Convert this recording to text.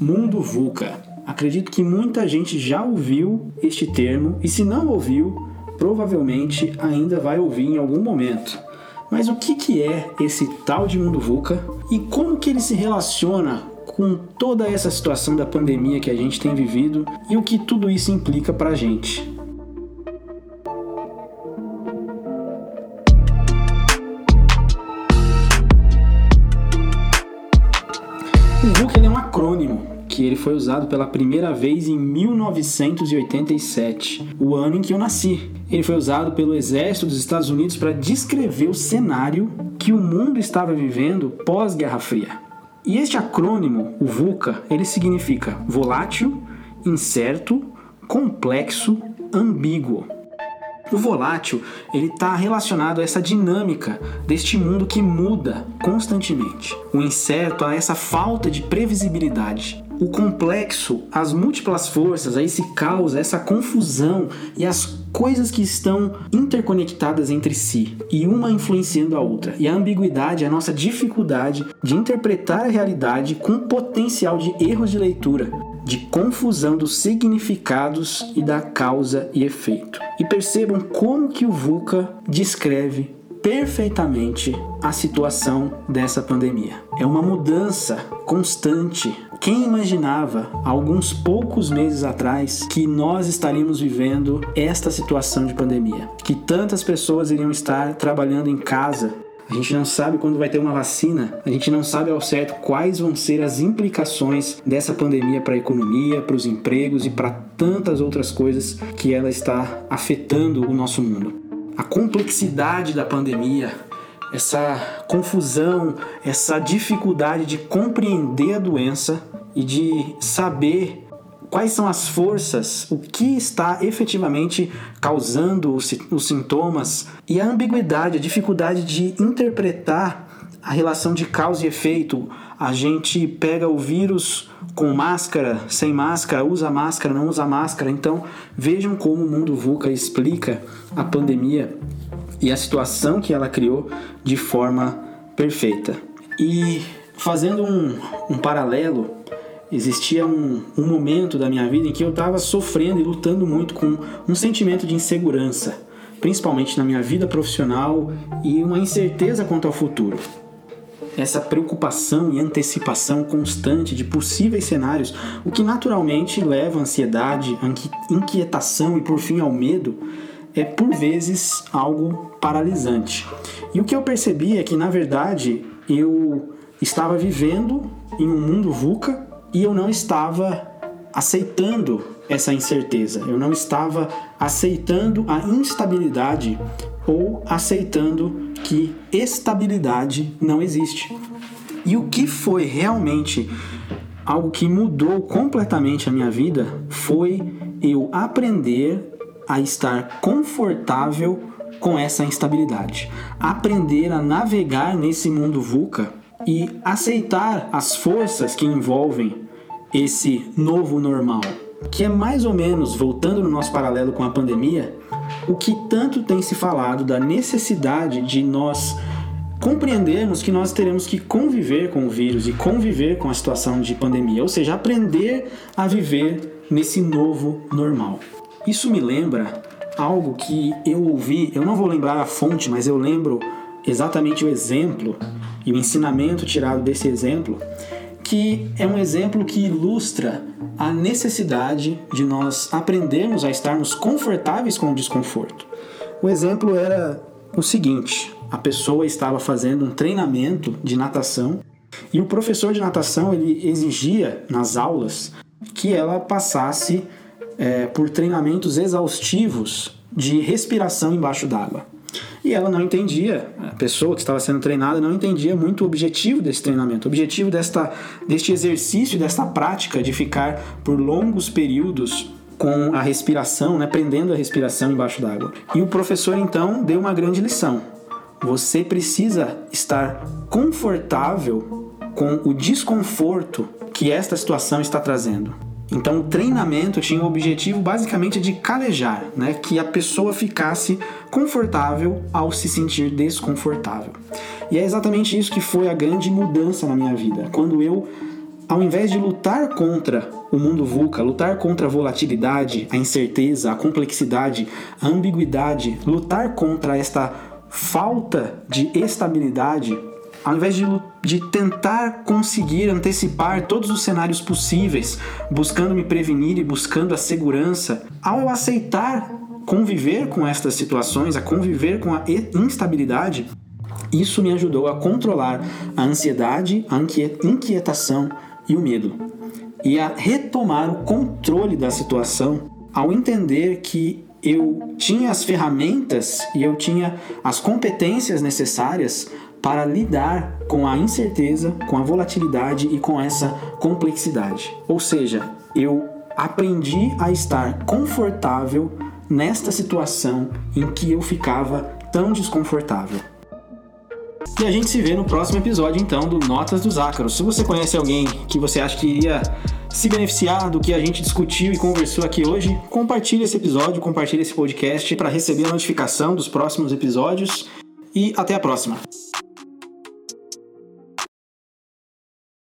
Mundo VUCA. Acredito que muita gente já ouviu este termo e se não ouviu, provavelmente ainda vai ouvir em algum momento. Mas o que, que é esse tal de mundo VUCA e como que ele se relaciona com toda essa situação da pandemia que a gente tem vivido e o que tudo isso implica para a gente? O VUCA é um acrônimo que ele foi usado pela primeira vez em 1987, o ano em que eu nasci. Ele foi usado pelo exército dos Estados Unidos para descrever o cenário que o mundo estava vivendo pós-Guerra Fria. E este acrônimo, o VUCA, ele significa volátil, incerto, complexo, ambíguo. O volátil ele está relacionado a essa dinâmica deste mundo que muda constantemente. O incerto a essa falta de previsibilidade o complexo, as múltiplas forças, a esse caos, essa confusão e as coisas que estão interconectadas entre si e uma influenciando a outra. E a ambiguidade é a nossa dificuldade de interpretar a realidade com potencial de erros de leitura, de confusão dos significados e da causa e efeito. E percebam como que o VUCA descreve perfeitamente a situação dessa pandemia. É uma mudança constante. Quem imaginava, alguns poucos meses atrás, que nós estaríamos vivendo esta situação de pandemia? Que tantas pessoas iriam estar trabalhando em casa a gente não sabe quando vai ter uma vacina, a gente não sabe ao certo quais vão ser as implicações dessa pandemia para a economia, para os empregos e para tantas outras coisas que ela está afetando o nosso mundo. A complexidade da pandemia, essa confusão, essa dificuldade de compreender a doença e de saber quais são as forças, o que está efetivamente causando os, os sintomas e a ambiguidade, a dificuldade de interpretar a relação de causa e efeito. A gente pega o vírus com máscara, sem máscara, usa máscara, não usa máscara. Então vejam como o mundo VUCA explica a pandemia e a situação que ela criou de forma perfeita. E fazendo um, um paralelo, existia um, um, momento da minha vida em que eu estava sofrendo e lutando muito com um sentimento de insegurança, principalmente na minha vida profissional e uma incerteza quanto ao futuro essa preocupação e antecipação constante de possíveis cenários, o que naturalmente leva à ansiedade, à inquietação e por fim ao medo, é por vezes algo paralisante. E o que eu percebi é que na verdade eu estava vivendo em um mundo VUCA e eu não estava aceitando essa incerteza, eu não estava aceitando a instabilidade ou aceitando que estabilidade não existe. E o que foi realmente algo que mudou completamente a minha vida foi eu aprender a estar confortável com essa instabilidade, aprender a navegar nesse mundo VUCA e aceitar as forças que envolvem esse novo normal, que é mais ou menos, voltando no nosso paralelo com a pandemia, o que tanto tem se falado da necessidade de nós compreendermos que nós teremos que conviver com o vírus e conviver com a situação de pandemia, ou seja, aprender a viver nesse novo normal. Isso me lembra algo que eu ouvi, eu não vou lembrar a fonte, mas eu lembro exatamente o exemplo e o ensinamento tirado desse exemplo, que é um exemplo que ilustra a necessidade de nós aprendermos a estarmos confortáveis com o desconforto. O exemplo era o seguinte: a pessoa estava fazendo um treinamento de natação e o professor de natação ele exigia nas aulas que ela passasse é, por treinamentos exaustivos de respiração embaixo d'água. E ela não entendia, a pessoa que estava sendo treinada não entendia muito o objetivo desse treinamento, o objetivo desta, deste exercício, desta prática de ficar por longos períodos com a respiração, né, prendendo a respiração embaixo d'água. E o professor então deu uma grande lição. Você precisa estar confortável com o desconforto que esta situação está trazendo. Então, o treinamento tinha o objetivo basicamente de calejar, né? que a pessoa ficasse confortável ao se sentir desconfortável. E é exatamente isso que foi a grande mudança na minha vida. Quando eu ao invés de lutar contra o mundo VUCA, lutar contra a volatilidade, a incerteza, a complexidade, a ambiguidade, lutar contra esta falta de estabilidade, ao invés de, de tentar conseguir antecipar todos os cenários possíveis, buscando me prevenir e buscando a segurança, ao aceitar conviver com estas situações, a conviver com a instabilidade, isso me ajudou a controlar a ansiedade, a inquietação e o medo. E a retomar o controle da situação ao entender que eu tinha as ferramentas e eu tinha as competências necessárias para lidar com a incerteza, com a volatilidade e com essa complexidade. Ou seja, eu aprendi a estar confortável nesta situação em que eu ficava tão desconfortável. E a gente se vê no próximo episódio, então, do Notas dos Ácaros. Se você conhece alguém que você acha que iria se beneficiar do que a gente discutiu e conversou aqui hoje, compartilhe esse episódio, compartilhe esse podcast para receber a notificação dos próximos episódios. E até a próxima!